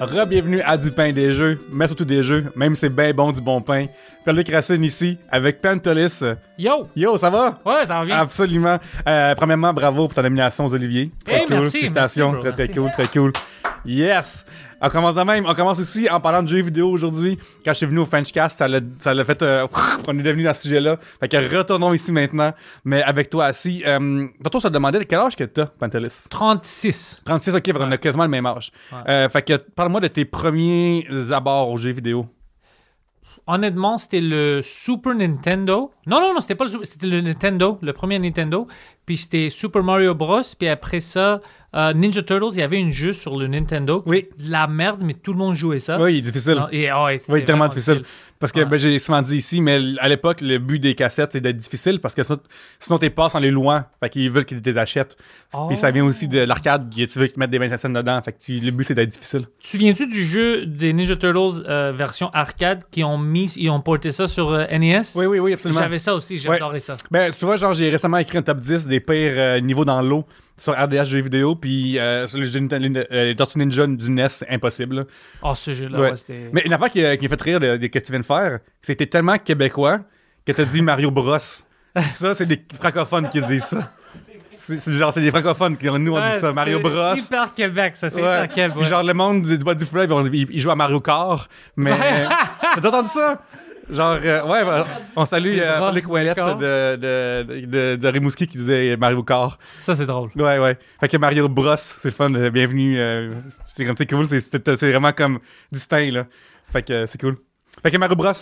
Re-bienvenue à Du pain des jeux, mais surtout des jeux, même si c'est bien bon du bon pain. Pierre-Luc Racine ici, avec Pantolis. Yo! Yo, ça va? Ouais, ça va bien. Absolument. Euh, premièrement, bravo pour ta nomination aux Olivier. Très Hey, cool. merci, Félicitations. merci, bro, très, très merci. cool, très cool. Yes! On commence de même. On commence aussi en parlant de jeux vidéo aujourd'hui. Quand je suis venu au Frenchcast, ça l'a ça l'a fait... euh, on est devenu dans ce sujet-là. Fait que retournons ici maintenant, mais avec toi assis. Euh, tantôt, ça te demandait quel âge que t'as, Pantelis? 36. 36, ok, on a quasiment le même âge. Ouais. Euh, fait que parle-moi de tes premiers abords aux jeux vidéo. Honnêtement, c'était le Super Nintendo. Non, non, non, c'était pas le Super, c'était le Nintendo, le premier Nintendo. Puis c'était Super Mario Bros. Puis après ça, euh, Ninja Turtles, il y avait un jeu sur le Nintendo. Oui. De La merde, mais tout le monde jouait ça. Oui, il est difficile. Non, et, oh, et Oui, tellement difficile. Parce que Ouais. ben, j'ai souvent dit ici, mais à l'époque, le but des cassettes, c'est d'être difficile parce que sinon, sinon t'es passes en les louant. Fait qu'ils veulent que tu les achètes. Oh. Puis ça vient aussi de l'arcade, qui- tu veux qu'ils mettent des 25 cents dedans. Fait que tu- le but, c'est d'être difficile. Tu te souviens-tu du jeu des Ninja Turtles euh, version arcade qui ont mis, ils ont porté ça sur euh, NES? Oui, oui, oui, absolument. J'avais ça aussi, j'adorais ça. Ben, tu vois, genre, j'ai récemment écrit un top 10 des pires euh, niveaux dans l'eau sur RDS jeux vidéo. Puis euh, sur les, euh, les Tortues Ninja du NES, c'est impossible. là. Oh, ce jeu-là, Ouais. ouais, c'était. Mais une affaire qui, a- qui a fait rire de, de que tu viens de faire, c'était tellement québécois que t'as dit Mario Bros. ça, c'est des francophones qui disent ça. C'est c'est genre, c'est des francophones qui nous on dit Ouais, ça. Mario c'est Bros. Hyper Québec, ça, c'est Ouais. Québec. Puis genre, le monde du bois du fleuve, ils jouent à Mario Kart. Mais. T'as entendu ça? Genre, euh, ouais, bah, on salue Les euh, Ouellette d'accord. de, de, de, Rimouski qui disait Mario Kart. Ça, c'est drôle. Ouais, ouais. Fait que Mario Bros, c'est fun. euh, bienvenue. euh, c'est comme, c'est cool. C'est, vraiment comme distinct, là. Fait que c'est cool. Fait que Mario Bros,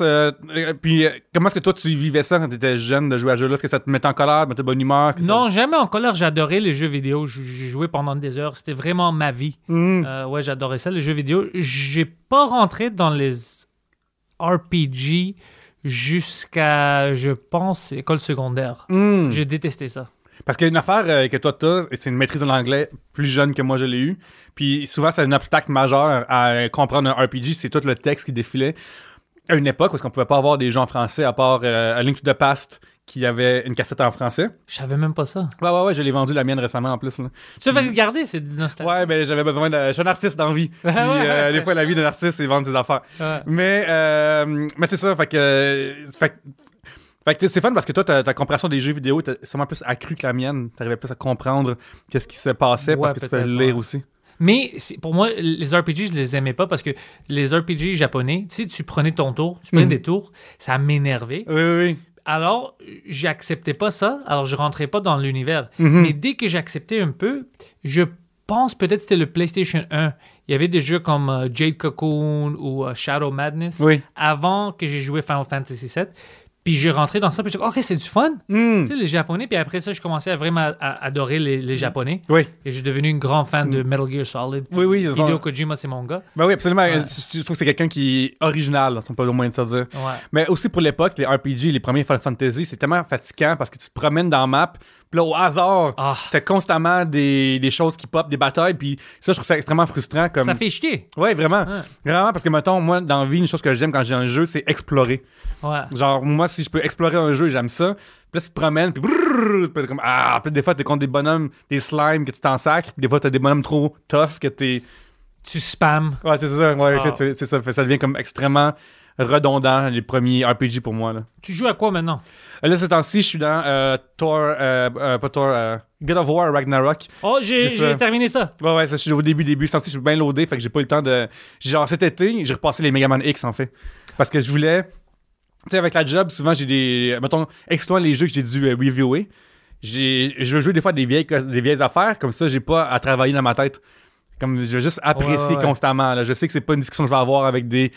puis comment est-ce que toi tu vivais ça quand t'étais jeune de jouer à ce jeu-là? Est-ce que ça te mettait en colère, mettait bonne humeur? Ça- Non, jamais en colère. J'adorais les jeux vidéo. J'ai joué pendant des heures. C'était vraiment ma vie. Euh, ouais, j'adorais ça, les jeux vidéo. J'ai pas rentré dans les RPG jusqu'à, je pense, école secondaire. Hmm. J'ai détesté ça. Parce qu'il y a une affaire euh, que toi t'as, et c'est une maîtrise de l'anglais plus jeune que moi je l'ai eu. Puis souvent c'est un obstacle majeur à comprendre un RPG, c'est tout le texte qui défilait. À une époque, parce qu'on pouvait pas avoir des en français à part euh, A Link to the Past qui avait une cassette en français. Je savais même pas ça. Ouais, ouais, ouais, je l'ai vendu la mienne récemment en plus. Là. Tu vas regarder, c'est nostalgique. Ouais, ben j'avais besoin de. Je suis un artiste. Puis ouais, euh, des fois, la vie d'un artiste, c'est vendre ses affaires. Ouais. Mais, euh, mais c'est ça, fait que. Fait, que- fait que c'est fun parce que toi, ta, ta compréhension des jeux vidéo était sûrement plus accrue que la mienne. T'arrivais plus à comprendre qu'est-ce qui se passait parce que tu peux peut-être, lire ouais. aussi. Mais pour moi, les RPG, je les aimais pas parce que les RPG japonais, tu sais, tu prenais ton tour, tu prenais Mhm. des tours, ça m'énervait. Oui, oui, oui. Alors, j'acceptais pas ça, alors je rentrais pas dans l'univers. Mhm. Mais dès que j'acceptais un peu, je pense peut-être c'était le PlayStation 1. Il y avait des jeux comme euh, Jade Cocoon ou euh, Shadow Madness Oui. avant que j'ai joué Final Fantasy VII. Puis j'ai rentré dans ça, puis j'ai dit, OK, c'est du fun. Hmm. Tu sais, les Japonais, puis après ça, je commençais à vraiment à- adorer les, les Japonais. Oui. Et j'ai devenu une grande fan de Metal Gear Solid. Oui, oui, Hideo Kojima, c'est mon gars. Ben oui, absolument. Ouais. Je trouve que c'est quelqu'un qui est original, on peut au moins de se dire. Ouais. Mais aussi pour l'époque, les RPG, les premiers Final Fantasy, c'est tellement fatigant parce que tu te promènes dans la map, puis là, au hasard, Ah, t'as constamment des, des choses qui pop, des batailles, puis ça, je trouve ça extrêmement frustrant. Comme... ça fait chier. Ouais, vraiment. Ouais. Vraiment, parce que, mettons, moi, dans la vie, une chose que j'aime quand j'ai un jeu, c'est explorer. Ouais. Genre, moi, si je peux explorer un jeu, j'aime ça. Puis là, tu te promènes, puis brrrr, puis comme, ah, puis des fois, t'es contre des bonhommes, des slimes que tu t'en sacres, puis des fois, t'as des bonhommes trop tough que t'es. Tu spams. Ouais, c'est ça, ouais, Ah. c'est ça. Ça devient comme extrêmement redondant, les premiers RPG pour moi, là. Tu joues à quoi maintenant? Euh, Là, ce temps-ci, je suis dans euh, Thor, euh, euh, pas Thor, God of War Ragnarok. Oh, j'ai terminé ça. Ouais, ouais, ça, je suis au début, début. Ce temps-ci, je suis bien loadé, fait que j'ai pas eu le temps de. Genre, cet été, j'ai repassé les Mega Man X, en fait. Parce que je voulais. Tu sais, avec la job, souvent, j'ai des. Mettons, excluant les jeux que j'ai dû reviewer, j'ai, je veux jouer des fois des vieilles, des vieilles affaires, comme ça, j'ai pas à travailler dans ma tête. Comme je veux juste apprécier Ouais, ouais, ouais. constamment. Là. Je sais que c'est pas une discussion que je vais avoir avec des,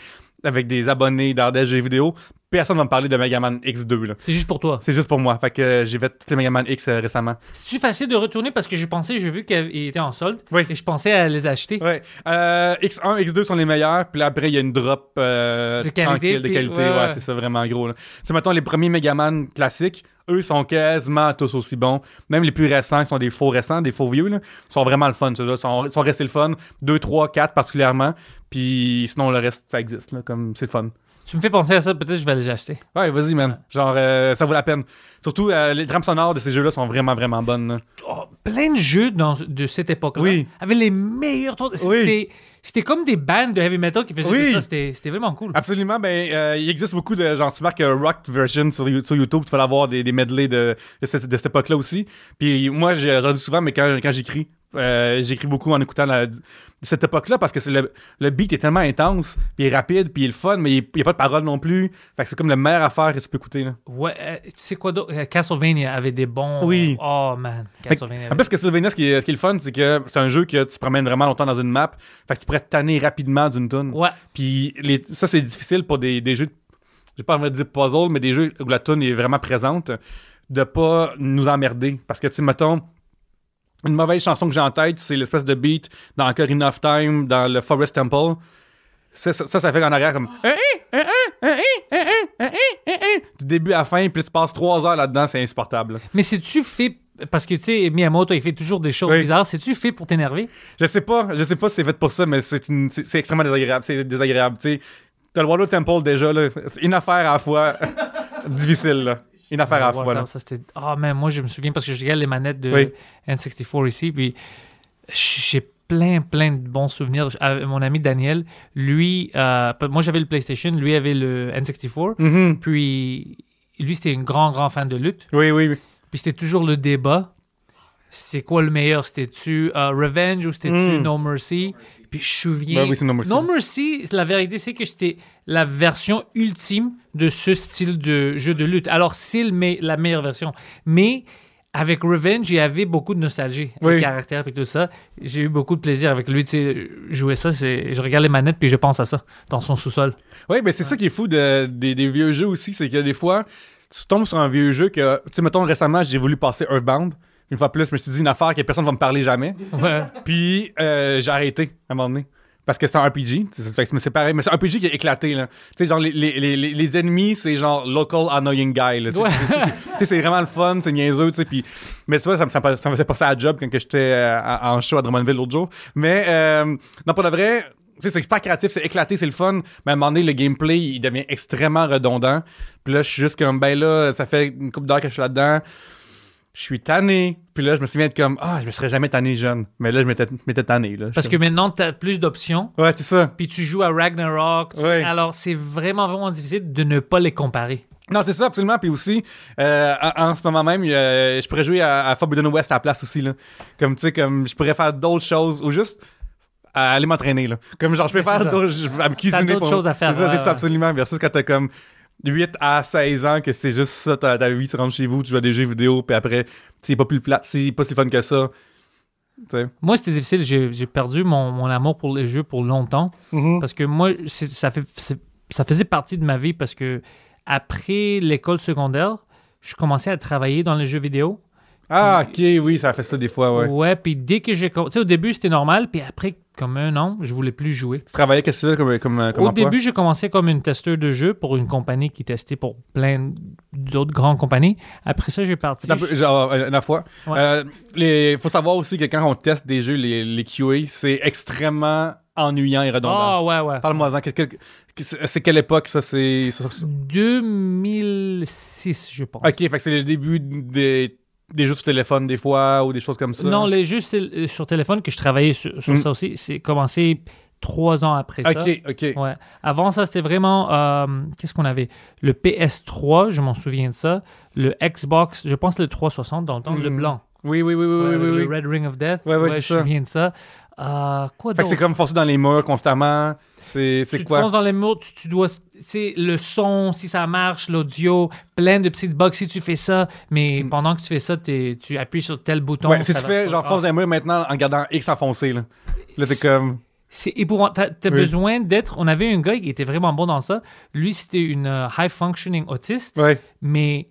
avec des abonnés des jeux vidéo. Personne va me parler de Mega Man X2. Là. C'est juste pour toi. C'est juste pour moi. Fait que euh, j'ai fait tous les Mega Man X euh, récemment. C'est-tu facile de retourner parce que j'ai pensé, j'ai vu qu'ils étaient en solde Oui. et je pensais à les acheter. Euh, X1, X2 sont les meilleurs. Puis là, après, il y a une drop euh, De qualité, tranquille, de puis- qualité. ouais, Ouais, ouais. c'est ça, vraiment gros. Là. Sais, mettons, les premiers Megaman classiques, eux, sont quasiment tous aussi bons. Même les plus récents, qui sont des faux récents, des faux vieux, là, sont vraiment le fun. Ceux-là sont, sont restés le fun. 2, 3, 4 particulièrement. Puis sinon, le reste, ça existe, là, comme c'est le fun. Tu me fais penser à ça, peut-être que je vais les acheter. Ouais, vas-y, man. Genre, euh, ça vaut la peine. Surtout, euh, les trames sonores de ces jeux-là sont vraiment, vraiment bonnes. là. Oh, plein de jeux dans- de cette époque-là Oui. avaient les meilleurs tons. C'était Oui. c'était comme des bandes de heavy metal qui faisaient Oui. tout ça. C'était c'était vraiment cool. Absolument, ben, euh, il existe beaucoup de, genre, tu marques euh, rock version sur, You- sur YouTube, tu vas avoir des, des medleys de, de, cette, de cette époque-là aussi. Puis moi, j'ai- j'en dis souvent, mais quand, quand j'écris, euh, j'écris beaucoup en écoutant la, cette époque-là parce que le, le beat est tellement intense, puis il est rapide, puis il est le fun, mais il n'y a pas de parole non plus. Fait que c'est comme la meilleure affaire que tu peux écouter, là. Ouais, euh, tu sais quoi d'autre? Euh, Castlevania avait des bons. Oui. Oh man, Castlevania. En plus, Sylvania, ce qui est, ce qui est le fun, c'est que c'est un jeu que tu te promènes vraiment longtemps dans une map. Fait que tu pourrais te tanner rapidement d'une. Ouais. Puis les- ça, c'est difficile pour des, des jeux, de- j'ai pas envie de dire puzzle, mais des jeux où la tune est vraiment présente, de pas nous emmerder. Parce que, tu sais, mettons, une mauvaise chanson que j'ai en tête, c'est l'espèce de beat dans Ocarina of Time, dans le Forest Temple. Ça, ça, fait en arrière comme. Du début à la fin, puis tu passes trois heures là-dedans, c'est insupportable. Mais c'est-tu fait. Parce que tu sais, Miyamoto, il fait toujours des choses Oui. bizarres. C'est-tu fait pour t'énerver? Je sais pas, je sais pas si c'est fait pour ça, mais c'est une- c'est c'est extrêmement désagréable. C'est désagréable, tu sais. T'as le Water Temple déjà, là. C'est une affaire à la fois difficile, là. Une affaire à c'était- Ah, mais moi, je me souviens parce que je regarde les manettes de Oui. N64 ici, puis j'ai plein, plein de bons souvenirs. Mon ami Daniel, lui, euh, moi j'avais le PlayStation, lui avait le N64, Mhm. puis lui, c'était un grand, grand fan de lutte. Oui, oui, oui. Puis c'était toujours le débat. C'est quoi le meilleur? C'était-tu euh, Revenge ou c'était-tu Mm. No Mercy? Puis je me souviens. Ben oui, c'est No Mercy. No Mercy, la vérité, c'est que c'était la version ultime de ce style de jeu de lutte. Alors, c'est me- la meilleure version. Mais avec Revenge, il y avait beaucoup de nostalgie. Oui. Le caractère et tout ça. J'ai eu beaucoup de plaisir avec lui. Tu sais, jouer ça, je regarde les manettes puis je pense à ça dans son sous-sol. Oui, ben c'est ça qui est fou de- des, des vieux jeux aussi, c'est que des fois, tu tombes sur un vieux jeu que, tu sais, mettons, récemment, j'ai voulu passer Earthbound. Une fois plus, je me suis dit une affaire que personne va me parler jamais. Ouais. Puis euh, j'ai arrêté à un moment donné. Parce que c'est un RPG. C'est pareil, mais c'est un RPG qui est éclaté. Là. Tu sais, genre, les, les, les, les ennemis, c'est genre local annoying guy. Ouais. c'est- vraiment le fun, c'est niaiseux. tu sais, Puis, mais tu vois, ça me, ça me ça me faisait passer à la job quand j'étais euh, en show à Drummondville l'autre jour. Mais euh, non, pour de vrai, tu sais, c'est super créatif, c'est éclaté, c'est le fun. Mais à un moment donné, le gameplay, il devient extrêmement redondant. Puis là, je suis juste comme, ben là, ça fait une couple d'heures que je suis là-dedans je suis tanné. Puis là, je me souviens de comme, ah, je me serais jamais tanné jeune. Mais là, je m'étais tanné. Là. Parce que maintenant, tu as plus d'options. Ouais, c'est ça. Puis tu joues à Ragnarok. tu- Ouais. Alors, c'est vraiment, vraiment difficile de ne pas les comparer. Non, c'est ça, absolument. Puis aussi, euh, en, en ce moment même, je pourrais jouer à, à Forbidden West à la place aussi. Là. Comme, tu sais, comme, je pourrais faire d'autres choses ou juste à aller m'entraîner. Là. Comme, genre, je peux faire d'autres, à me cuisiner. d'autres choses à faire, C'est ça, absolument. Versus quand t'as comme 8 à 16 ans, que c'est juste ça, ta, ta vie, tu rentres chez vous, tu joues à des jeux vidéo, puis après, c'est pas plus plat, c'est pas si fun que ça. Moi, c'était difficile. J'ai j'ai perdu mon, mon amour pour les jeux pour longtemps. Mm-hmm. Parce que moi, c'est- ça, fait, c'est- ça faisait partie de ma vie parce que après l'école secondaire, je commençais à travailler dans les jeux vidéo. Ah, ok, oui, ça fait ça des fois, ouais. Ouais, puis dès que j'ai... Tu sais, au début, c'était normal, puis après, comme un an, je voulais plus jouer. Tu travaillais, qu'est-ce que comme, comme, comme Au emploi? début, j'ai commencé comme une testeur de jeux pour une compagnie qui testait pour plein d'autres grandes compagnies. Après ça, j'ai parti... Un peu- genre, euh, une fois. Ouais. Euh, faut savoir aussi que quand on teste des jeux, les, les QA, c'est extrêmement ennuyant et redondant. Ah, ouais, ouais. Parle-moi-en. C'est quelle époque, ça? C'est... ça- ça- 2006, je pense. Ok, fait que c'est le début des, des jeux sur téléphone, des fois, ou des choses comme ça? Non, les jeux euh, sur téléphone, que je travaillais sur, sur Mm. ça aussi, c'est commencé trois ans après ça. Ok, ok. Ouais. Avant ça, c'était vraiment. euh, Qu'est-ce qu'on avait? Le PS3, je m'en souviens de ça. Le Xbox, je pense le 360 dans le temps, le Mhm. blanc. Oui, oui, oui, oui, Ouais, oui, avec oui, le oui. Red Ring of Death. Ouais, ouais, je me souviens de ça. Euh, quoi Fait que c'est comme foncer dans les murs constamment. C'est, c'est tu te quoi? fonces dans les murs, tu, tu dois. C'est le son, si ça marche, l'audio, plein de petites bugs si tu fais ça. Mais pendant que tu fais ça, t'es- tu appuies sur tel bouton. Mm. Ouais, si tu fais genre Ah, fonce dans les murs maintenant en gardant X enfoncé, là. Là, t'es comme. C'est épouvantable. T'as Oui. besoin d'être. On avait un gars qui était vraiment bon dans ça. Lui, c'était une euh, high functioning autiste, Ouais. mais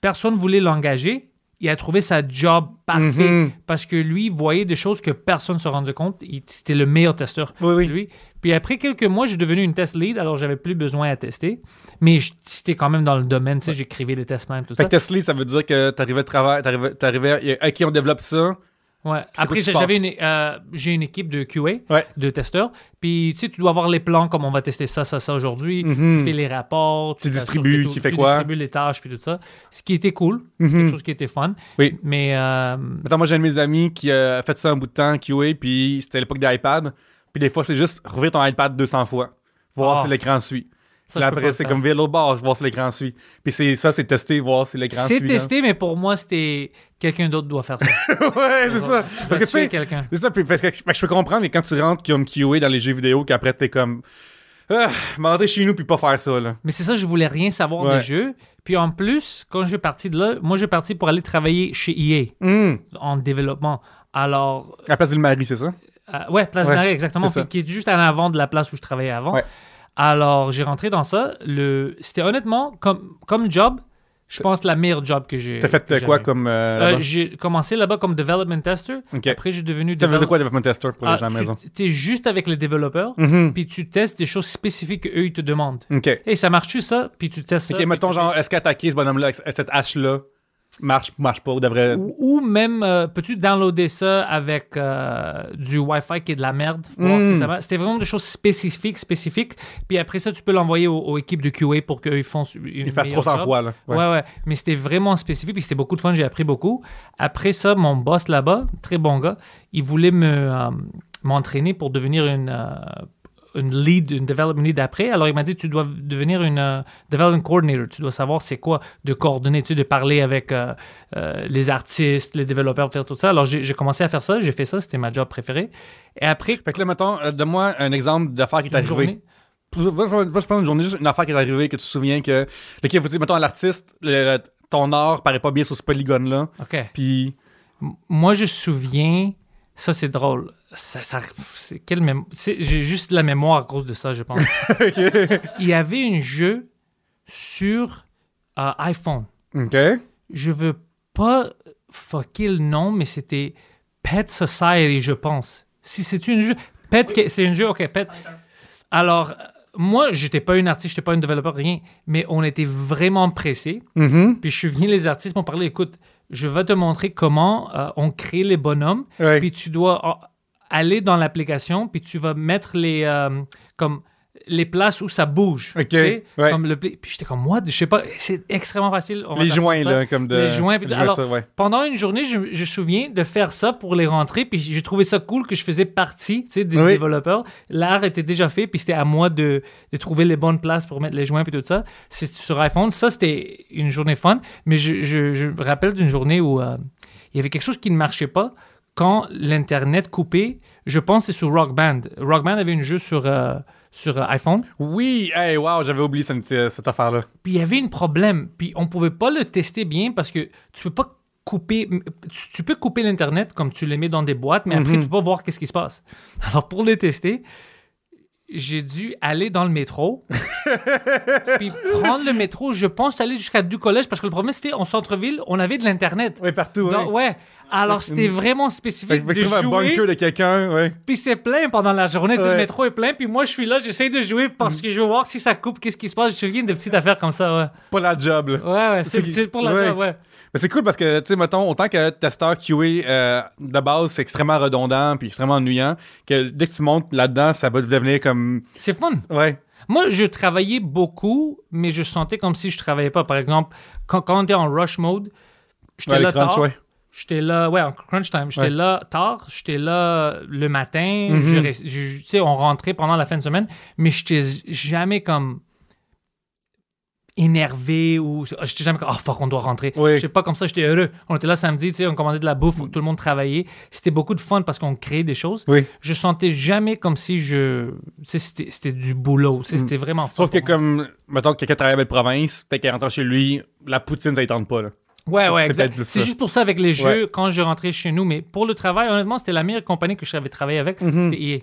personne voulait l'engager. Il a trouvé sa job parfait Mhm. parce que lui il voyait des choses que personne ne se rendait compte. C'était le meilleur testeur. Oui, oui. Lui. Puis après quelques mois, j'ai devenu une test lead, alors j'avais plus besoin à tester. Mais c'était quand même dans le domaine, tu sais, j'écrivais les tests même, tout Fait ça. que Tesla, ça veut dire que t'arrivais de travail, t'arrivais, t'arrivais, à- OK, on développe ça. Ouais. Après, quoi tu j'avais une, euh, j'ai une équipe de QA, Ouais. de testeurs. Puis, tu sais, tu dois avoir les plans, comme on va tester ça, ça, ça aujourd'hui. Mhm. Tu fais les rapports. Tu distribues, tout- qui fait tu quoi? distribues les tâches, puis tout ça. Ce qui était cool. Mhm. Quelque chose qui était fun. Oui. Mais, euh, Attends, moi, j'ai un de mes amis qui a fait ça un bout de temps, QA, puis c'était à l'époque d'iPad. Puis des fois, c'est juste rouvrir ton iPad 200 fois, voir Ah. si l'écran suit. Ça, après, c'est comme l'autre bord, voir si l'écran suit. Puis c'est ça, c'est tester, voir si l'écran suit. C'est testé, mais pour moi, c'était quelqu'un d'autre doit faire ça. ouais, c'est ça. Parce que tu sais, quelqu'un. c'est ça, puis parce que que je peux comprendre, mais quand tu rentres comme QA dans les jeux vidéo, qu'après, t'es comme. Ah, m'entrer chez nous, puis pas faire ça, là. Mais c'est ça, je voulais rien savoir Ouais. des jeux. Puis en plus, quand je suis parti de là, moi, je suis parti pour aller travailler chez EA Hum. en développement. Alors, À la place du Marie, c'est ça? Euh, ouais, Place Ouais, Marais, exactement. Puis qui est juste en avant de la place où je travaillais avant. Ouais. Alors, j'ai rentré dans ça. Le... C'était honnêtement, comme, comme job, je pense la meilleure job que j'ai. T'as fait euh, quoi comme. euh, Euh? J'ai commencé là-bas comme development tester. Ok. Après, j'ai devenu faisait develop- quoi, Development Tester, pour les Ah, gens à la maison? Tu es juste avec les développeurs, Mhm. puis tu testes des choses spécifiques qu'eux, ils te demandent. Ok. Et ça marche-tu, ça? Puis tu testes ça. Ok, mettons, genre, est-ce qu'attaquer ce bonhomme-là, cette hache-là, marche, marche pas, ou devrait. Ou, ou même, euh, peux-tu downloader ça avec euh, du Wi-Fi qui est de la merde? Mm. si ça va. C'était vraiment des choses spécifiques, spécifiques. Puis après ça, tu peux l'envoyer aux, aux équipes de QA pour qu'ils font une Il fasse meilleure 300 job. fois, là. Ouais. ouais, Mais c'était vraiment spécifique, puis c'était beaucoup de fun. J'ai appris beaucoup. Après ça, mon boss là-bas, très bon gars, il voulait me euh, m'entraîner pour devenir une, une lead, une development lead après. Alors il m'a dit, tu dois devenir une euh, development coordinator. Tu dois savoir c'est quoi de coordonner, tu sais, de parler avec euh, euh, les artistes, les développeurs, faire tout ça. Alors j'ai commencé à faire ça. J'ai fait ça. C'était ma job préférée. Et après, Fait que là, mettons, euh, donne-moi un exemple d'affaire qui est une arrivée. Moi, je prends une journée, juste une affaire qui est arrivée, que tu te souviens que. Ok, vous dites, mettons, l'artiste, ton art paraît pas bien sur ce polygone-là, OK. puis. Moi, je me souviens, ça c'est drôle. Ça, ça- c'est quelle mémo- c'est- J'ai juste la mémoire à cause de ça, je pense. Il y avait un jeu sur euh, iPhone. Ok. Je veux pas fucker le nom, mais c'était Pet Society, je pense. Si c'est un jeu. Pet, que- c'est un jeu, ok, Pet. Alors, euh, moi, j'étais pas une artiste, j'étais pas un développeur, rien, mais on était vraiment pressés. Mhm. Puis je suis venu, les artistes m'ont parlé, écoute, je vais te montrer comment euh, on crée les bonhommes. Ouais. Puis tu dois euh, aller dans l'application, puis tu vas mettre les, euh, comme, les places où ça bouge. Ok, ouais. comme le Puis j'étais comme, moi, je sais pas, c'est extrêmement facile. on Les joints, là, comme de. Les joints, puis alors, ça, ouais. Pendant une journée, je, me souviens de faire ça pour les rentrer, puis j'ai trouvé ça cool que je faisais partie des Oui. développeurs. L'art était déjà fait, puis c'était à moi de, de trouver les bonnes places pour mettre les joints et tout ça. C'est sur iPhone. Ça, c'était une journée fun, mais je, je- je me rappelle d'une journée où euh, il y avait quelque chose qui ne marchait pas quand l'Internet coupait. Je pense que c'est sur Rock Band. Rock Band avait un jeu sur, euh, sur euh, iPhone. Oui, hey, wow, j'avais oublié cette, euh, cette affaire-là. Puis il y avait un problème. Puis on pouvait pas le tester bien parce que tu peux pas couper. Tu, tu peux couper l'Internet comme tu le mets dans des boîtes, mais après, Mhm. tu peux pas voir qu'est-ce qui se passe. Alors pour le tester, j'ai dû aller dans le métro. puis prendre le métro. Je pense aller jusqu'à du collège parce que le problème, c'était en centre-ville, on avait de l'Internet. Oui, partout. Donc, ouais. Alors, c'était vraiment spécifique que fait que de trouver un jouer. bunker de quelqu'un, ouais. Puis c'est plein pendant la journée. Ouais. Le métro est plein. Puis moi, je suis là, j'essaie de jouer parce que je veux voir si ça coupe, qu'est-ce qui se passe. Je me souviens de petites affaires comme ça, ouais. Pas la job, là. Ouais, ouais, c'est pour la ouais. job, ouais. Mais c'est cool parce que, tu sais, mettons, autant que testeur QA euh, de base, c'est extrêmement redondant puis extrêmement ennuyant, que dès que tu montes là-dedans, ça va devenir comme. C'est fun. Ouais. Moi, je travaillais beaucoup, mais je sentais comme si je travaillais pas. Par exemple, quand, quand on était en rush mode, j'étais Ouais, là tard. ouais. J'étais là, ouais, en crunch time. J'étais Ouais. là tard, j'étais là le matin. Mhm. je je- tu sais, on rentrait pendant la fin de semaine, mais j'étais jamais comme énervé ou j'étais jamais comme oh fuck on doit rentrer Oui. j'étais pas comme ça j'étais heureux on était là samedi tu sais on commandait de la bouffe tout le monde travaillait c'était beaucoup de fun parce qu'on créait des choses Oui. je sentais jamais comme si je sais c'était du boulot sais, c'était vraiment fun Mm. Sauf que, moi. comme, mettons, quelqu'un travaille à belle province, peut-être qu'il rentre chez lui, la poutine, ça ne tente pas, là. Ouais, ouais, C'est exact. C'est juste pour ça avec les jeux, Ouais. quand je rentrais chez nous. Mais pour le travail, honnêtement, c'était la meilleure compagnie que j'avais travaillé avec. Mhm. C'était EA.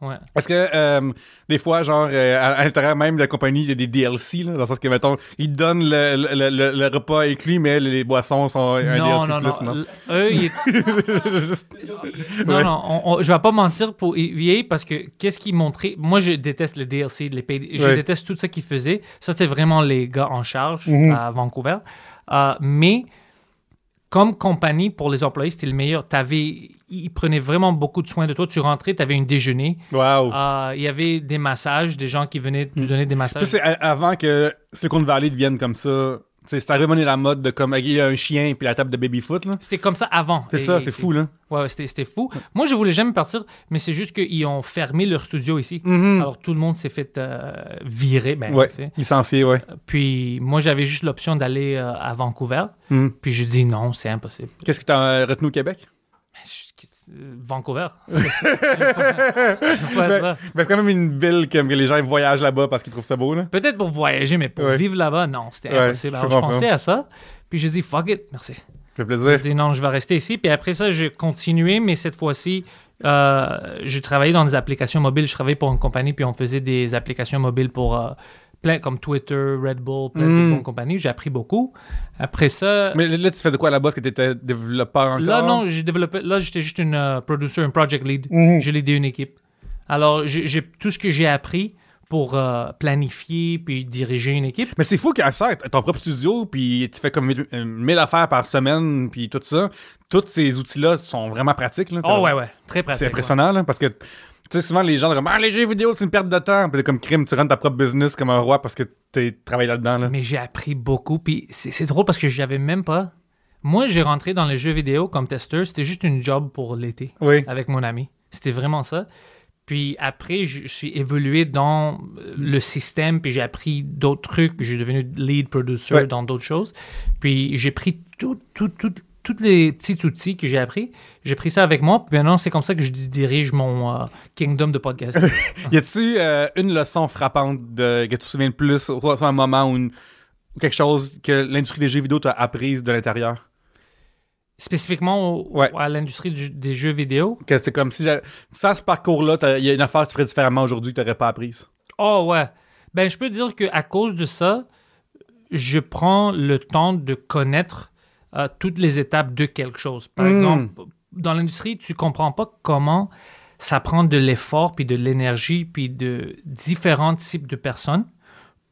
Ouais. Parce que, euh, des fois, genre, euh, à, à l'intérieur même de la compagnie, il y a des DLC, là, dans le sens que, mettons, ils te donnent le, le, le, le repas inclus, mais les boissons sont un non, DLC non, plus, non, non? Eux, ils- non, Ouais. non, on- on- je vais pas mentir pour EA parce que qu'est-ce qu'ils montraient? Moi, je déteste le DLC, les je Ouais. déteste tout ça qu'ils faisaient. Ça, c'était vraiment les gars en charge Mhm. à Vancouver. Euh, mais comme compagnie, pour les employés, c'était le meilleur. T'avais, ils prenaient vraiment beaucoup de soin de toi. Tu rentrais, tu avais un déjeuner. Wow. Euh, il y avait des massages, des gens qui venaient te donner des Ça, massages. c'est a- avant que Silicon Valley devienne comme ça. C'est arrivé la mode de comme il y a un chien puis la table de baby-foot. là. C'était comme ça avant. C'est ça, c'est fou, là. Ouais, c'était, fou. Moi, je voulais jamais partir, mais c'est juste qu'ils ont fermé leur studio ici. Mhm. Alors, tout le monde s'est fait euh, virer. Ben, Ouais, tu sais. licencié, ouais. Puis, moi, j'avais juste l'option d'aller euh, à Vancouver. Mhm. Puis, je dis non, c'est impossible. Qu'est-ce que t'as euh, retenu au Québec? Je- Vancouver. Je je c'est quand même une ville que, que les gens voyagent là-bas parce qu'ils trouvent ça beau, là. Peut-être pour voyager, mais pour Ouais. vivre là-bas, non, c'était Ouais, impossible. je Alors, je pensais à ça. Puis, j'ai dit, fuck it, merci. Ça fait Je plaisir. dis non, je vais rester ici. Puis après ça, j'ai continué, mais cette fois-ci, euh, j'ai travaillé dans des applications mobiles. Je travaillais pour une compagnie, puis on faisait des applications mobiles pour euh, plein comme Twitter, Red Bull, plein Mm. de bonnes compagnies. J'ai appris beaucoup. Après ça, Mais là, tu fais de quoi là-bas? Est-ce que t'étais développeur encore? là, non, j'ai développé. Là, j'étais juste une euh, producer, un project lead. Mhm. J'ai l'idée une équipe. Alors, j'ai tout ce que j'ai appris pour euh, planifier puis diriger une équipe. Mais c'est fou qu'à ça, ton propre studio, puis tu fais comme 1000 1000 affaires par semaine, puis tout ça. Tous ces outils-là sont vraiment pratiques. Là. Oh, ouais, ouais. Très pratique. C'est ouais. impressionnant, là, parce que, tu sais, souvent, les gens disent Ah, les jeux vidéo, c'est une perte de temps. Puis comme crime, tu rentres ta propre business comme un roi parce que tu travailles là-dedans. Là. Mais j'ai appris beaucoup. Puis c'est c'est drôle parce que j'avais même pas. Moi, j'ai rentré dans les jeux vidéo comme testeur. C'était juste une job pour l'été Oui. avec mon ami. C'était vraiment ça. Puis après, je suis évolué dans euh, le système, puis j'ai appris d'autres trucs, puis j'ai devenu lead producer Ouais. dans d'autres choses. Puis j'ai pris tout, tout, tout, tous les petits outils que j'ai appris, j'ai pris ça avec moi, puis maintenant c'est comme ça que je dirige mon euh, kingdom de podcast. Y a-tu euh, une leçon frappante de, que tu te souviens le plus, soit un moment ou, une- ou quelque chose que l'industrie des jeux vidéo t'a apprise de l'intérieur? Spécifiquement au- Ouais. à l'industrie du- des jeux vidéo? Que c'est comme si, sans ce parcours-là, il y a une affaire que tu ferais différemment aujourd'hui que tu n'aurais pas apprise. Oh ouais. Ben, je peux dire qu'à cause de ça, je prends le temps de connaître euh, toutes les étapes de quelque chose. Par Mm. exemple, dans l'industrie, tu comprends pas comment ça prend de l'effort, puis de l'énergie, puis de différents types de personnes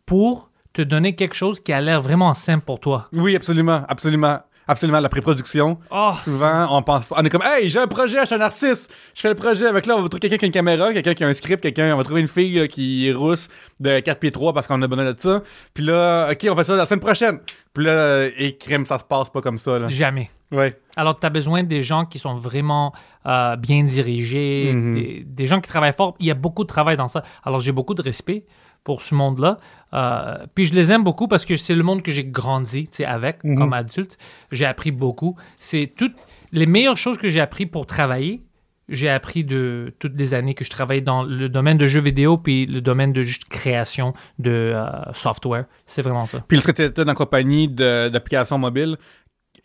pour te donner quelque chose qui a l'air vraiment simple pour toi. Oui, absolument, absolument. Absolument, la pré-production. Oh, Souvent, on pense on est comme Hey, j'ai un projet, je suis un artiste, je fais le projet avec là, on va trouver quelqu'un qui a une caméra, quelqu'un qui a un script, quelqu'un, on va trouver une fille là, qui est rousse de 4 pieds 3 parce qu'on a besoin de ça. Puis là, ok, on fait ça la semaine prochaine. Puis là, et crème, ça se passe pas comme ça. Là. jamais. Ouais. Alors, tu as besoin des gens qui sont vraiment euh, bien dirigés, Mhm. des, des gens qui travaillent fort. Il y a beaucoup de travail dans ça. Alors, j'ai beaucoup de respect pour ce monde-là. Euh, puis, je les aime beaucoup parce que c'est le monde que j'ai grandi avec Mhm. comme adulte. J'ai appris beaucoup. C'est toutes les meilleures choses que j'ai appris pour travailler. J'ai appris de toutes les années que je travaille dans le domaine de jeux vidéo puis le domaine de juste création de euh, software. C'est vraiment ça. Puis lorsque tu étais dans la compagnie d'applications mobiles,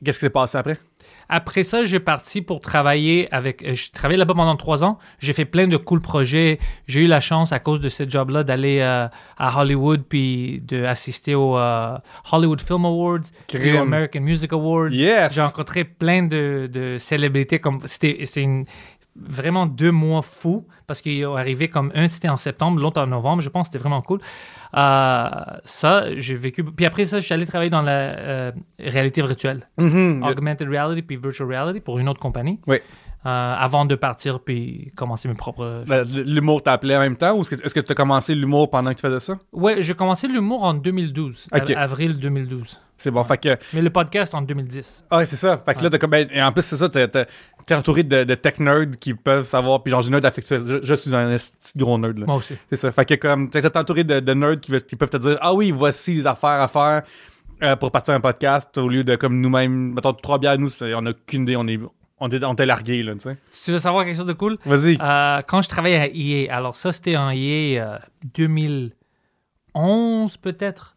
qu'est-ce qui s'est passé après? Après ça, j'ai parti pour travailler avec. euh, Je travaillais là-bas pendant trois ans. J'ai fait plein de cool projets. J'ai eu la chance, à cause de ce job-là, d'aller euh, à Hollywood puis d'assister au euh, Hollywood Film Awards, puis American Music Awards. Yes! J'ai rencontré plein de, de célébrités. Comme c'était une- vraiment deux mois fous parce qu'ils ont arrivé comme un c'était en septembre, l'autre en novembre. Je pense que c'était vraiment cool. Euh, ça, j'ai vécu. Puis après ça, je suis allé travailler dans la euh, réalité virtuelle Mhm. augmented reality puis virtual reality pour une autre compagnie. Oui. Euh, avant de partir puis commencer mes propres. La- L'humour t'appelait en même temps ou est-ce que tu as commencé l'humour pendant que tu faisais ça? Ouais, j'ai commencé l'humour en 2012, Ok. av- avril 2012. C'est bon. Fait que. Mais le podcast en 2010. Ah, ouais, c'est ça. Fait que là, comme. ben, et en plus, c'est ça, t'es- t'es t'es entouré de, de tech nerds qui peuvent savoir. Puis genre, j'ai nerd affectueux. Je, je suis un de gros nerd, là. Moi aussi. C'est ça. Fait que comme. T'es t'es entouré de, de nerds qui, peuvent te dire Ah oui, voici les affaires à faire euh, pour partir un podcast au lieu de comme nous-mêmes. Mettons, trois bières, nous, c'est- on a qu'une idée. On est. On est largués, là, tu sais. Tu veux savoir quelque chose de cool? Vas-y. Euh, quand je travaillais à EA, alors ça c'était en EA euh, 2011 peut-être.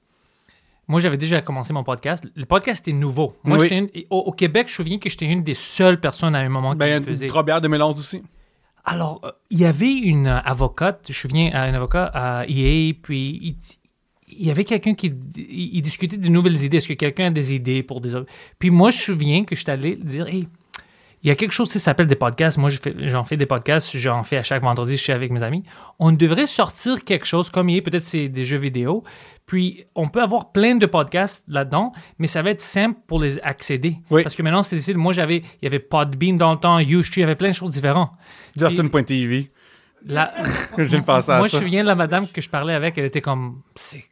Moi j'avais déjà commencé mon podcast. Le podcast était nouveau. Moi Oui. une- au, au Québec, je me souviens que j'étais une des seules personnes à un moment qui ben, le faisait. trois bières 2011 aussi. Alors, euh, il y avait une euh, avocate, je me souviens, un avocat à EA, puis il, il y avait quelqu'un qui il, il discutait de nouvelles idées. Est-ce que quelqu'un a des idées pour des... Puis moi, je me souviens que je suis allé dire, hey, il y a quelque chose qui s'appelle des podcasts. Moi, j'en fais des podcasts, j'en fais à chaque vendredi, je suis avec mes amis. On devrait sortir quelque chose comme il est, peut-être c'est des jeux vidéo. Puis, on peut avoir plein de podcasts là-dedans, mais ça va être simple pour les accéder. Oui. Parce que maintenant, c'est difficile. Moi, j'avais, il y avait Podbean dans le temps, Ustream, il y avait plein de choses différentes. Justin.tv. À moi, ça. je me souviens de la madame que je parlais avec, elle était comme,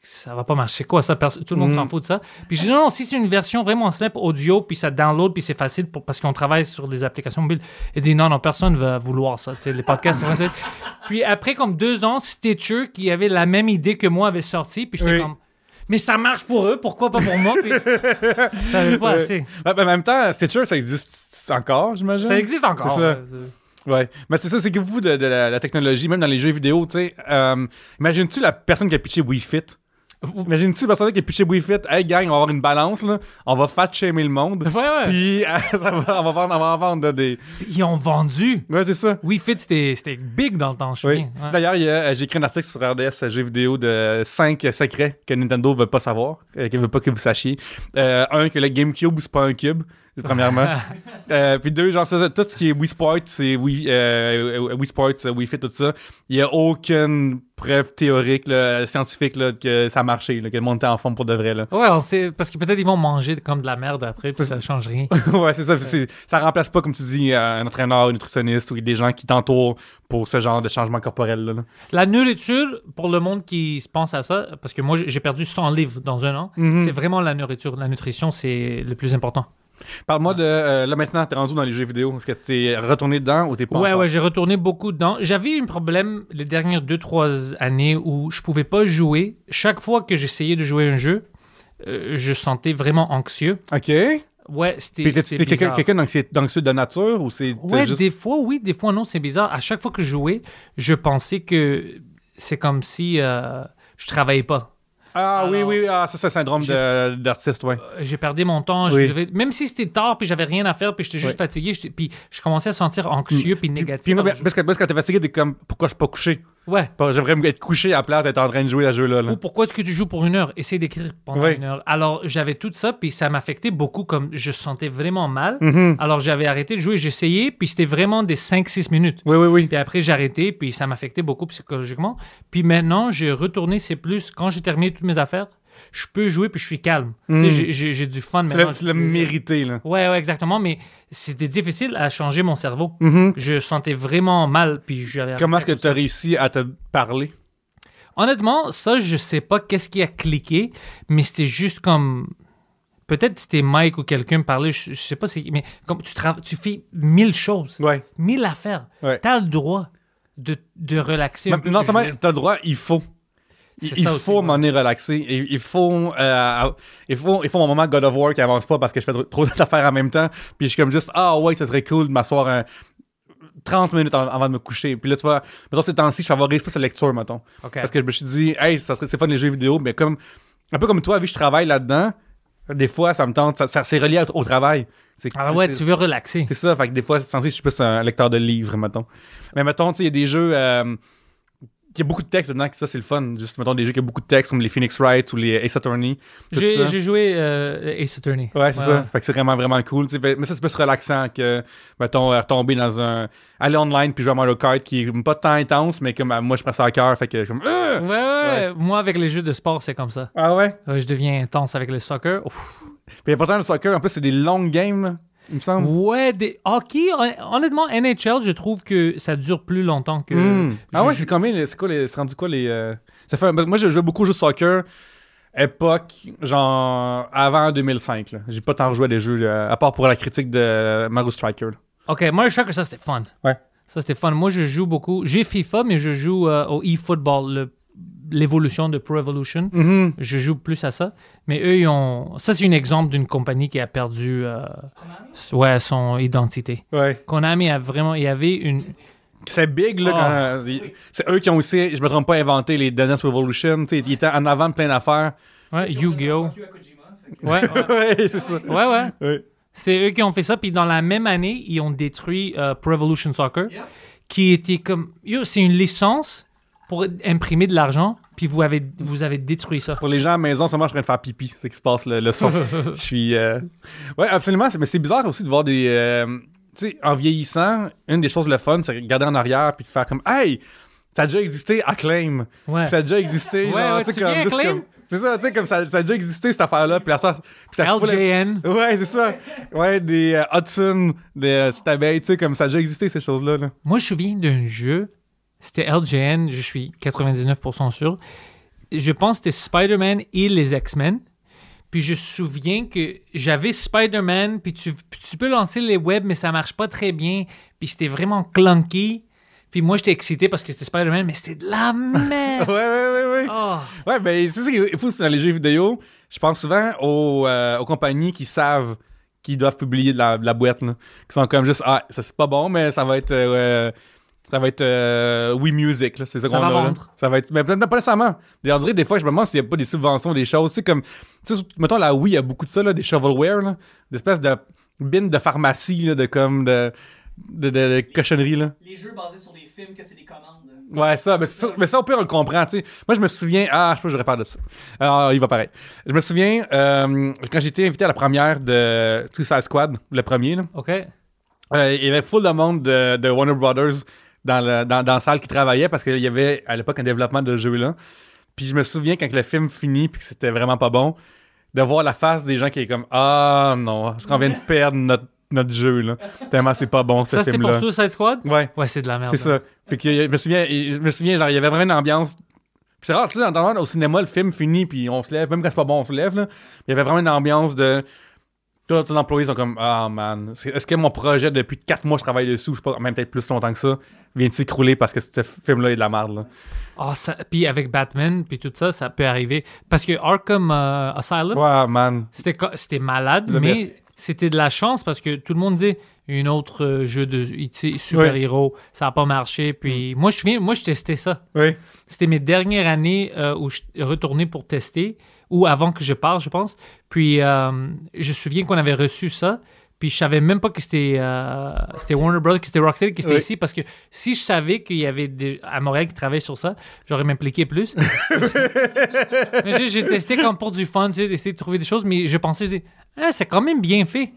ça va pas marcher. Quoi ça? Tout le monde Mm. s'en fout de ça. Puis je dis, non, non, si c'est une version vraiment simple audio, puis ça download, puis c'est facile pour, parce qu'on travaille sur des applications mobiles. Elle dit, non, non, personne va vouloir ça. Tu sais, les podcasts, c'est. Puis après, comme deux ans, Stitcher, qui avait la même idée que moi, avait sorti, puis j'étais Oui. comme, mais ça marche pour eux, pourquoi pas pour moi? Puis, ça pas assez. Ouais, ben, en même temps, Stitcher, ça existe encore, j'imagine? Ça existe encore. Ouais. Mais c'est ça, c'est que vous, de, de la, la technologie, même dans les jeux vidéo, tu sais, euh, imagines-tu la personne qui a pitché Wii Fit? Imagines-tu la personne qui a pitché Wii Fit? Hey, gang, on va avoir une balance, là. On va fat shamer le monde. Ouais, ouais. Puis, euh, ça va, on va vendre, on va en vendre là, des. Ils ont vendu. Ouais, c'est ça. Oui, Fit, c'était big dans le temps, je Oui. Ouais. D'ailleurs, euh, j'ai écrit un article sur RDS jeux vidéo de 5 secrets que Nintendo veut pas savoir, euh, qu'il veut pas que vous sachiez. Un, que le GameCube, c'est pas un cube, premièrement. Euh, puis deux, genre, ça, tout ce qui est Wii Sport, c'est Wii, euh, Wii Sports, euh, Wii Fit, tout ça. Il y a aucune preuve théorique, là, scientifique, là, que ça a marché, là, que le monde était en forme pour de vrai. Là. Ouais, on sait, parce que peut-être ils vont manger comme de la merde après, puis ça change rien. ouais, c'est ça. ça remplace pas, comme tu dis, euh, un entraîneur, un nutritionniste ou des gens qui t'entourent pour ce genre de changement corporel. Là. La nourriture, pour le monde qui se pense à ça, parce que moi j'ai perdu 100 livres dans un an, Mhm. c'est vraiment la nourriture. La nutrition, c'est le plus important. Parle-moi de. euh, là, maintenant, t'es rendu dans les jeux vidéo. Est-ce que t'es retourné dedans ou t'es pas ouais, encore? ouais, j'ai retourné beaucoup dedans. J'avais un problème les dernières 2-3 années où je pouvais pas jouer. Chaque fois que j'essayais de jouer un jeu, euh, je sentais vraiment anxieux. Ok. Ouais, c'était. Puis quelqu'un d'anxié- d'anxieux de nature ou c'est Ouais, juste. des fois, oui, des fois, non, c'est bizarre. À chaque fois que je jouais, je pensais que c'est comme si euh, je travaillais pas. Ah oui, Alors- oui, ah, ça, c'est le syndrome de- d'artiste, ouais. Euh, J'ai perdu mon temps. je Oui. devais- même si c'était tard, puis j'avais rien à faire, puis j'étais juste fatigué, j'étais- puis je commençais à sentir anxieux, puis négatif. Puis, moi, parce, que, parce que t'es fatigué, t'es comme, pourquoi je suis pas couché? Ouais. J'aimerais être couché à la place d'être en train de jouer à ce jeu-là. là. Ou pourquoi est-ce que tu joues pour une heure? Essaye d'écrire pendant Oui. une heure. Alors, j'avais tout ça, puis ça m'affectait beaucoup, comme je sentais vraiment mal. Mhm. Alors, j'avais arrêté de jouer, j'essayais, puis c'était vraiment des 5-6 minutes. Oui, oui, oui. Puis après, j'ai arrêté, puis ça m'affectait beaucoup psychologiquement. Puis maintenant, j'ai retourné, c'est plus, quand j'ai terminé toutes mes affaires, je peux jouer, puis je suis calme. Tu sais, Mm. j'ai- du fun Tu maintenant. l'as- tu mérité, là. Ouais, ouais, exactement, mais c'était difficile à changer mon cerveau. Mhm. Je sentais vraiment mal, puis. Comment est-ce que tu as réussi à te parler? Honnêtement, ça, je sais pas qu'est-ce qui a cliqué, mais c'était juste comme... Peut-être c'était Mike ou quelqu'un me parlait, je, je sais pas, mais comme tu, tu fais mille choses, Ouais. mille affaires. Ouais. Tu as le droit de, de relaxer. un Mais peu, non seulement jouer. t'as le droit, il faut. Il, aussi, faut ouais. m'en aller relaxer. Il, il faut, euh, il faut, il faut mon moment God of War qui avance pas parce que je fais trop, d'affaires en même temps. Puis je suis comme juste, ah ouais, ça serait cool de m'asseoir un- 30 minutes avant, de me coucher. Puis là, tu vois, mettons ces temps-ci, je favorise plus la lecture, mettons. Parce que je me suis dit, hey, ça serait, c'est fun les jeux vidéo, mais comme, un peu comme toi, vu que je travaille là-dedans, des fois, ça me tente, ça, ça- c'est relié au, au travail. C'est, Ah ouais, tu veux relaxer. c'est ça, fait que des fois, c'est censé, je suis plus un lecteur de livres, mettons. Mais mettons, tu sais, il y a des jeux euh, qui a beaucoup de texte dedans, que ça, c'est le fun. Juste, mettons, des jeux qui ont beaucoup de texte, comme les Phoenix Wright ou les Ace Attorney. J'ai joué euh, Ace Attorney. Ouais, c'est ça. Fait que c'est vraiment, vraiment cool. Mais ça, c'est plus relaxant que, mettons, euh, retomber dans un. aller online puis jouer à Mario Kart qui est pas tant intense, mais comme euh, moi, je prends ça à cœur. Fait que je suis comme. Euh! Ouais, ouais, Moi, avec les jeux de sport, c'est comme ça. Ah ouais? Je deviens intense avec le soccer. Ouf. Puis pourtant, le soccer, en plus, c'est des longues games, il me semble. Ouais, des hockey, hon- honnêtement, NHL, je trouve que ça dure plus longtemps que. Hmm. Ah ouais, c'est combien? C'est quoi les. C'est rendu quoi les. euh, Ça fait. Moi, je jouais beaucoup au jeu soccer. Époque, genre, avant 2005. là. J'ai pas tant rejoué à des jeux, euh, à part pour la critique de Mario Striker. là. Ok, moi, je sais que ça, c'était fun. Ouais. Ça, c'était fun. Moi, je joue beaucoup. J'ai FIFA, mais je joue euh, au eFootball, le- l'évolution de Pro Evolution. Mhm. Je joue plus à ça. Mais eux, ils ont. Ça, c'est un exemple d'une compagnie qui a perdu euh, ouais, son identité. Ouais. Konami a vraiment. Il y avait une. C'est big, là. Oh. quand, euh, c'est eux qui ont aussi, je me trompe pas, inventé les Dance Revolution. Tu sais, ils étaient en avant de plein d'affaires. Ouais, Yu-Gi-Oh! Ouais, ouais, ouais, c'est ça. ouais. ouais. Ouais. C'est eux qui ont fait ça. Puis dans la même année, ils ont détruit euh, Pro Evolution Soccer, qui était comme. Yo, c'est une licence pour imprimer de l'argent. Puis vous avez, vous avez détruit ça. Pour les gens à la maison, seulement je suis en train de faire pipi. C'est ce qui se passe, le, le son. je suis. euh, Ouais, absolument. Mais c'est bizarre aussi de voir des. euh, tu sais, en vieillissant, une des choses le fun, c'est regarder en arrière puis de faire comme, hey, ça a déjà existé, Acclaim. Ouais. Ça a déjà existé, Ouais, genre, ouais, tu tu sais, comme, viens, juste Acclaim? comme- C'est ça, tu sais, comme ça, ça a déjà existé, cette affaire-là. Puis la puis ça fout LJN. Ouais, c'est ça. Ouais, des euh, Hudson, des euh, tu sais, comme ça a déjà existé, ces choses-là. Là. Moi, je me souviens d'un jeu. C'était LJN, je suis 99% sûr. Je pense que c'était Spider-Man et les X-Men. Puis je me souviens que j'avais Spider-Man, puis tu, puis tu peux lancer les webs, mais ça marche pas très bien. Puis c'était vraiment clunky. Puis moi, j'étais excité parce que c'était Spider-Man, mais c'était de la Ouais, merde. ouais, ouais, ouais. Oh. Ouais, ben, c'est ça qui est fou c'est dans les jeux vidéo. Je pense souvent aux, euh, aux compagnies qui savent qu'ils doivent publier de la, de la boîte, là. Qui sont comme juste, ah, ça c'est pas bon, mais ça va être. euh, ça va être euh, Wii Music, là. C'est ça Ça qu'on va a. là. Ça va être. Mais peut-être pas nécessairement. D'ailleurs, on dirait des fois, je me demande s'il n'y a pas des subventions, des choses. Tu sais, comme. Tu sais, mettons, la Wii, il y a beaucoup de ça, là, des shovelware, là. Des espèces de bins de pharmacie, là, de comme. de, de, de, de cochonneries, là. Les jeux basés sur des films que c'est des commandes. Ouais, ça, mais ça, mais ça, au pire, on le comprend, tu sais. Moi, je me souviens, ah, je sais pas, j'aurais peur de ça. Ah, il va pareil. Je me souviens, euh, quand j'étais invité à la première de Suicide Squad, le premier, là, OK. euh, il y avait full de monde de, de Warner Brothers dans, le, dans, dans la salle qui travaillait parce qu'il y avait à l'époque un développement de jeu-là. Puis je me souviens quand le film finit puis que c'était vraiment pas bon, de voir la face des gens qui est comme Ah non, est-ce qu'on vient de perdre notre, notre jeu, là? Tellement c'est pas bon, ce Ça, c'était film-là. pour Suicide Squad? Ouais. Ouais, c'est de la merde. C'est ça. Fait que je me souviens, je me souviens, genre, il y avait vraiment une ambiance. Puis c'est rare, tu sais, d'entendre au cinéma, le film finit, puis on se lève, même quand c'est pas bon, on se lève, là. Il y avait vraiment une ambiance de. Tous les employés sont comme, ah man, c'est- est-ce que mon projet, depuis 4 mois, je travaille dessus, je sais pas, même peut-être plus longtemps que ça, vient de s'écrouler parce que ce film-là est de la merde, là? Ah, ça- puis avec Batman, puis tout ça, ça peut arriver. Parce que Arkham euh, Asylum, Ouais, man. C'était c'était malade, Le mais best. c'était de la chance parce que tout le monde dit une autre euh, jeu de super-héros, ça n'a pas marché. Puis Mm. moi, je viens, moi, je testais ça. Oui. C'était mes dernières années euh, où je retournais pour tester, ou avant que je parte, je pense. Puis je me souviens qu'on avait reçu ça. Puis je savais même pas que c'était euh, c'était Warner Bros, que c'était Rocksteady, que c'était Oui. ici, parce que si je savais qu'il y avait des, à Montréal qui travaillaient sur ça, j'aurais m'impliqué plus. mais j'ai- j'ai testé comme pour du fun, tu sais, d'essayer de trouver des choses, mais je pensais, ah, c'est quand même bien fait.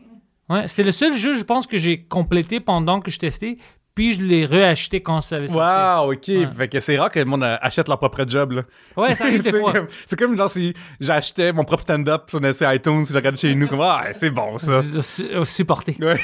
Ouais, c'était le seul jeu, je pense, que j'ai complété pendant que je testais, puis je l'ai reacheté quand ça avait sorti. Wow, ok. Fait que c'est rare que le monde euh, achète leur propre job, là. Ouais, ça arrive des fois. C'est comme genre si j'achetais mon propre stand-up sur iTunes, si je regarde chez nous, comme, ah, c'est bon, ça. Su- euh, Supporté. Ouais.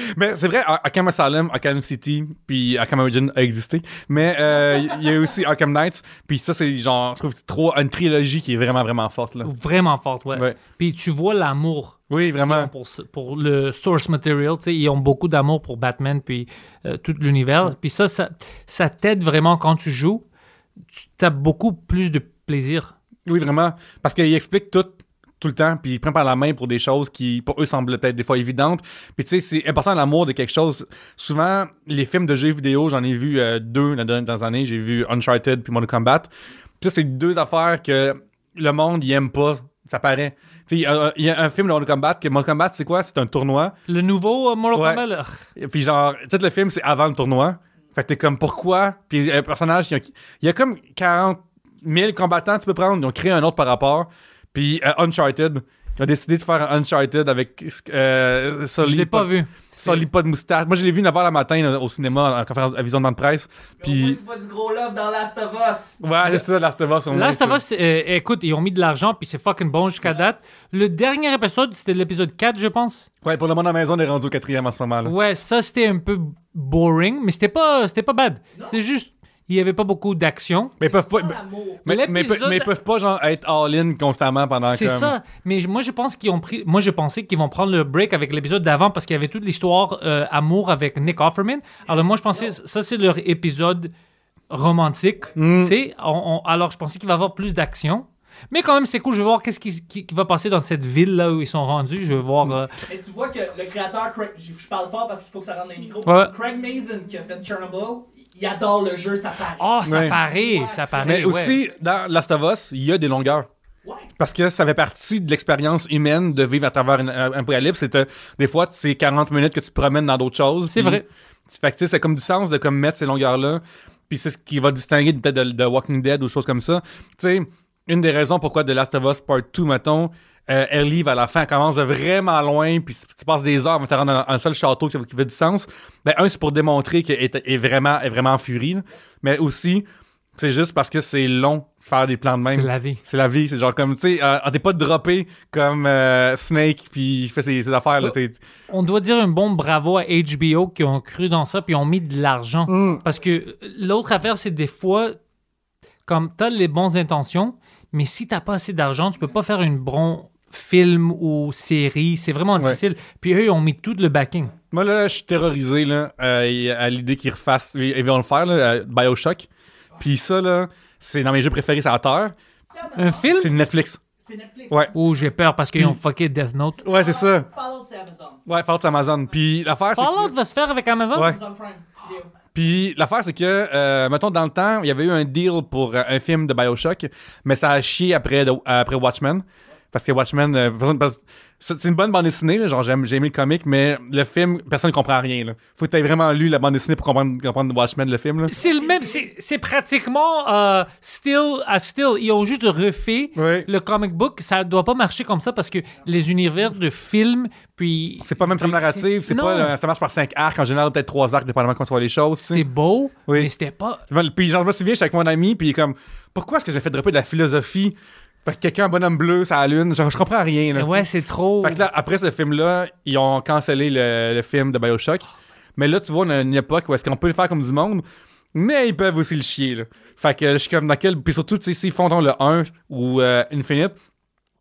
mais c'est vrai, Ar- Arkham Asylum, Arkham City, puis Arkham Origin a existé. Mais euh, il y a aussi Arkham Knights, puis ça, c'est genre, je trouve, trop une trilogie qui est vraiment, vraiment forte, là. Vraiment forte, ouais. Ouais. Puis tu vois l'amour Oui, qu'ils vraiment. pour, le source material. Ils ont beaucoup d'amour pour Batman puis euh, tout l'univers. Puis ça, ça, ça t'aide vraiment quand tu joues. Tu as beaucoup plus de plaisir. Oui, vraiment. Parce qu'il explique tout tout le temps, puis il prend par la main pour des choses qui, pour eux, semblent peut-être des fois évidentes. Puis tu sais, c'est important l'amour de quelque chose. Souvent, les films de jeux vidéo, j'en ai vu euh, deux dans les dernières années. J'ai vu Uncharted puis Mortal Kombat. Puis ça, c'est deux affaires que le monde, il aime pas. Ça paraît. Il y a- il y, a un film de Mortal Kombat, que Mortal Kombat, c'est quoi? C'est un tournoi. Le nouveau euh, Mortal Ouais. Kombat, Et puis genre, tout le film, c'est avant le tournoi. Fait que t'es comme, pourquoi? Puis un personnage, il y a, il y a comme 40 000 combattants tu peux prendre. Ils ont créé un autre par rapport. Puis euh, Uncharted, ils ont décidé de faire un Uncharted avec euh, Sully. je l'ai pas vu. Sully pas de moustache. Moi, je l'ai vu 9h le matin là, au cinéma, en conférence à visionnement de presse. Puis. Tu vois du gros love dans Last of Us. ouais, c'est ça, Last of Us. c'est- va, c'est- euh, écoute, ils ont mis de l'argent, puis c'est fucking bon jusqu'à date. Le dernier épisode, c'était l'épisode 4, je pense. Ouais, pour le monde à la maison, on est rendu au quatrième en ce moment. Là. Ouais, ça, c'était un peu boring, mais c'était pas, c'était pas bad. C'est juste, il y avait pas beaucoup d'action. Mais ils peuvent pas. Mais, peuvent pas genre être all-in constamment pendant C'est comme... ça. Mais moi, je pense qu'ils ont pris. Moi, je pensais qu'ils vont prendre le break avec l'épisode d'avant parce qu'il y avait toute l'histoire euh, amour avec Nick Offerman. Alors, moi, je pensais ça, c'est leur épisode romantique. Mm. Tu sais, on- on- alors je pensais qu'il va y avoir plus d'action. Mais quand même, c'est cool. Je vais voir qu'est-ce qui, qui- qui va passer dans cette ville là où ils sont rendus. Je vais voir. euh, Et tu vois que le créateur, Craig, je je parle fort parce qu'il faut que ça rentre dans les micros. Ouais. Craig Mason qui a fait Chernobyl, il adore le jeu, ça paraît. Ah, ça Ouais. paraît, ça paraît. Mais ouais. aussi, dans Last of Us, il y a des longueurs. Ouais. Parce que ça fait partie de l'expérience humaine de vivre à travers une- un apocalypse. C'est, euh, des fois, c'est 40 minutes que tu te promènes dans d'autres choses. C'est vrai. Fait que, c'est comme du sens de comme mettre ces longueurs-là. Puis c'est ce qui va distinguer peut-être de, de Walking Dead ou choses comme ça. Tu sais, une des raisons pourquoi The Last of Us Part 2, mettons, Euh, Ellie, vers la fin, elle commence de vraiment loin, puis tu passes des heures avant de te rendre dans un seul château qui qui fait du sens. Ben, un, c'est pour démontrer qu'elle est, est vraiment, est vraiment en furie, là. mais aussi, c'est juste parce que c'est long de faire des plans de C'est même. la vie. C'est la vie, c'est genre comme, tu sais, euh, t'es pas droppé comme euh, Snake, puis il fait ses, ses affaires, là. t'es- On doit dire un bon bravo à HBO qui ont cru dans ça puis ont mis de l'argent. Mm. Parce que l'autre affaire, c'est des fois, comme tu as les bonnes intentions, mais si t'as pas assez d'argent, tu peux pas faire une bon film ou série. C'est vraiment Ouais. difficile. Puis eux, ils ont mis tout le backing. Moi, là, je suis terrorisé là, euh, à l'idée qu'ils refassent. Ils vont le faire, là, à Bioshock. Puis ça, là, c'est dans mes jeux préférés sur la Terre. Un film? C'est Netflix. C'est Netflix. Ouais. Oh, j'ai peur parce qu'ils ont fucké Death Note. Ouais, c'est ça. Fallout, c'est Amazon. Ouais, Fallout c'est Amazon. Puis l'affaire, c'est Fallout que... va se faire avec Amazon? Ouais. Amazon Prime Video. Puis l'affaire, c'est que, euh, mettons, dans le temps, il y avait eu un deal pour euh, un film de Bioshock, mais ça a chié après, de- après Watchmen. Parce que Watchmen, euh, c'est une bonne bande dessinée, là, genre j'aime- j'ai aimé le comic, mais le film, personne ne comprend rien. Là. Faut que tu aies vraiment lu la bande dessinée pour comprendre, comprendre Watchmen, le film. C'est le même, c'est pratiquement euh, still à still. Ils ont juste refait le comic book. Ça doit pas marcher comme ça parce que les univers de films, puis. C'est pas même trame narrative, c'est Non. pas euh, ça marche par cinq arcs, en général peut-être trois arcs, dépendamment comment tu vois les choses. C'était beau, Oui. mais c'était pas. Puis genre, je me souviens, j'étais avec mon ami, puis comme, pourquoi est-ce que j'ai fait dropper de la philosophie? Fait que quelqu'un, un bonhomme bleu, ça la lune, genre, je comprends rien. Là. Ouais, c'est trop. Fait que là, après ce film-là, ils ont cancellé le, le film de Bioshock. Mais là, tu vois, on a une époque où est-ce qu'on peut le faire comme du monde, mais ils peuvent aussi le chier, là. Fait que je suis comme dans quel... Puis surtout, tu sais, s'ils font dans le 1 ou euh, Infinite,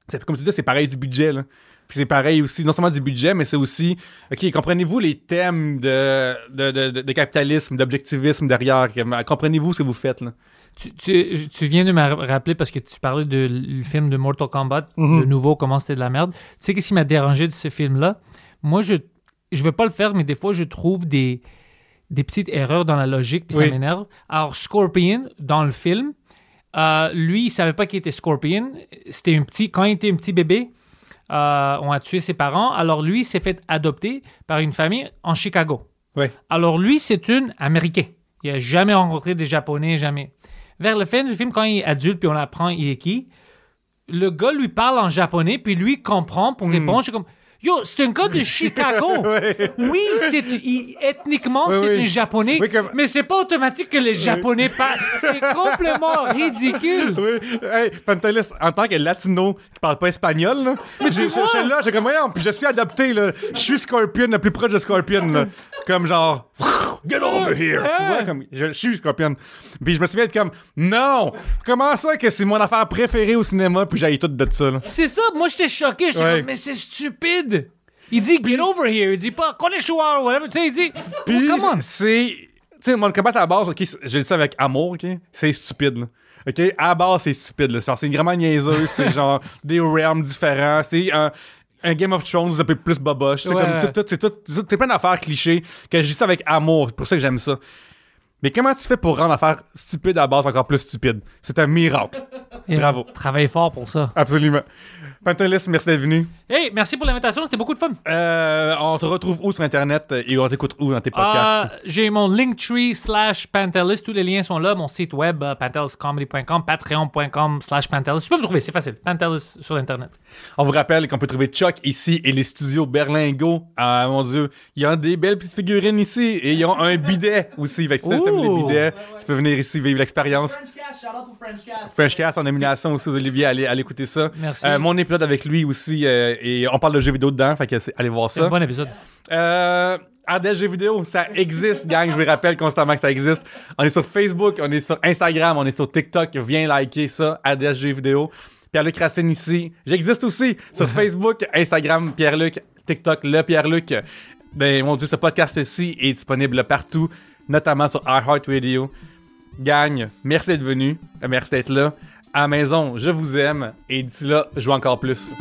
c'est, comme tu dis, c'est pareil du budget, là. Puis c'est pareil aussi, non seulement du budget, mais c'est aussi... OK, comprenez-vous les thèmes de, de, de, de- capitalisme, d'objectivisme derrière? Comprenez-vous ce que vous faites, là? Tu, tu- tu viens de me ra- rappeler parce que tu parlais de le film de Mortal Kombat, Mhm. le nouveau, comment c'était de la merde. Tu sais qu'est-ce qui m'a dérangé de ce film-là? Moi, je je vais pas le faire, mais des fois, je trouve des, des petites erreurs dans la logique, puis Oui. ça m'énerve. Alors, Scorpion, dans le film, euh, lui, il savait pas qu'il était Scorpion. C'était un petit... Quand il était un petit bébé, euh, on a tué ses parents. Alors, lui, s'est fait adopter par une famille en Chicago. Ouais. Alors lui, c'est une Américain. Il a jamais rencontré des Japonais, jamais. Vers le fin du film, quand il est adulte, puis on apprend il est qui, le gars lui parle en japonais, puis lui comprend pour répondre. Je suis comme, yo, c'est un gars de Chicago. Oui, c'est il- ethniquement, Oui, c'est oui. un japonais, Oui, comme- mais c'est pas automatique que les japonais parlent. C'est complètement ridicule. Oui, hey, Pantelis, en tant que latino qui parle pas espagnol, là, je je- je suis là, j'ai comme, voyons, puis je suis adopté, là. Je suis Scorpion, le plus proche de Scorpion, là. Comme genre, get over here. Tu vois, comme, je, je suis Scorpion. Puis je me souviens être comme, non, comment ça que c'est mon affaire préférée au cinéma, puis j'ai tout de ça, là? C'est ça, moi j'étais choqué. J'étais Ouais. comme, mais c'est stupide. Il dit get over here. Il dit pas konnichiwa ou whatever. Tu sais, il dit. Puis oh, come on. c'est. Tu sais, mon combat à la base, ok, je le dis ça avec amour, ok? C'est stupide, là. Ok? À la base, c'est stupide, là. Genre, c'est vraiment niaiseux, c'est genre des realms différents, c'est un. Un Game of Thrones un peu plus boboche. C'est Ouais. comme tout, tout, c'est tout, tout- plein d'affaires clichés que je dis ça avec amour. C'est pour ça que j'aime ça. Mais comment tu fais pour rendre l'affaire stupide à la base encore plus stupide? C'est un miracle. Et Bravo. Travaille fort pour ça. Absolument. Pantelis, merci d'être venu. Hey, merci pour l'invitation. C'était beaucoup de fun. Euh, on te retrouve où sur Internet et on t'écoute où dans tes podcasts? Euh, J'ai mon Linktree slash Pantelis. Tous les liens sont là. Mon site web, euh, panteliscomedy.com, patreon.com slash Pantelis. Tu peux me trouver, c'est facile. Pantelis sur Internet. On vous rappelle qu'on peut trouver Chuck ici et les studios Berlingo. Ah mon dieu, il y a des belles petites figurines ici et ils ont un bidet aussi. Fait que ça, t'aimes les Ouh. bidets, tu peux venir ici vivre l'expérience. French Cast, shout out to French Cast. French Cast en nomination aussi aux Olivier, allez, allez écouter ça. Merci. Euh, mon épisode avec lui aussi euh, et on parle de jeux vidéo dedans, fait que allez voir C'est un ça. bon épisode. Euh, Ardèche Jeux vidéo, ça existe, gang. Je vous rappelle constamment que ça existe. On est sur Facebook, on est sur Instagram, on est sur TikTok. Viens liker ça, Ardèche Jeux vidéo. Pierre-Luc Racine ici. J'existe aussi sur Facebook, Instagram, Pierre-Luc, TikTok, le Pierre-Luc. Ben, mon Dieu, ce podcast-ci est disponible partout, notamment sur iHeartRadio. Gang, merci d'être venu. Merci d'être là. À maison, je vous aime. Et d'ici là, je joue encore plus.